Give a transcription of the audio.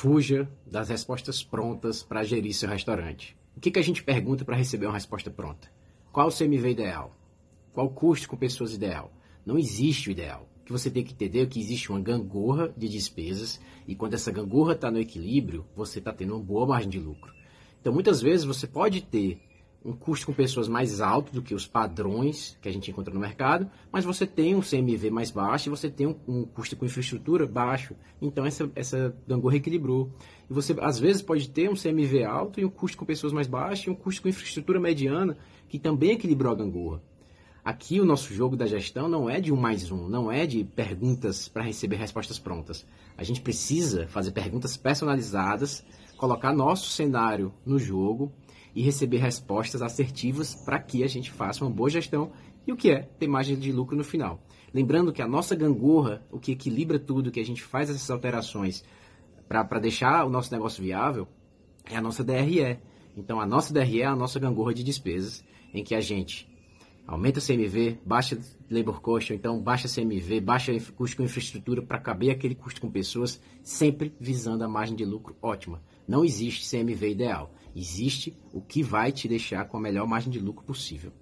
Fuja das respostas prontas para gerir seu restaurante. O que, que a gente pergunta para receber uma resposta pronta? Qual o CMV ideal? Qual o custo com pessoas ideal? Não existe o ideal. O que você tem que entender é que existe uma gangorra de despesas e quando essa gangorra está no equilíbrio, você está tendo uma boa margem de lucro. Então, muitas vezes você pode ter um custo com pessoas mais alto do que os padrões que a gente encontra no mercado, mas você tem um CMV mais baixo e você tem um, um custo com infraestrutura baixo. Então essa, essa gangorra equilibrou. E você às vezes pode ter um CMV alto e um custo com pessoas mais baixo e um custo com infraestrutura mediana que também equilibrou a gangorra. Aqui o nosso jogo da gestão não é de um mais um, não é de perguntas para receber respostas prontas. A gente precisa fazer perguntas personalizadas, colocar nosso cenário no jogo e receber respostas assertivas para que a gente faça uma boa gestão e o que é ter margem de lucro no final. Lembrando que a nossa gangorra, o que equilibra tudo, que a gente faz essas alterações para deixar o nosso negócio viável, é a nossa DRE. Então a nossa DRE é a nossa gangorra de despesas, em que a gente aumenta o CMV, baixa labor cost, então baixa CMV, baixa custo com infraestrutura para caber aquele custo com pessoas, sempre visando a margem de lucro ótima. Não existe CMV ideal. Existe o que vai te deixar com a melhor margem de lucro possível.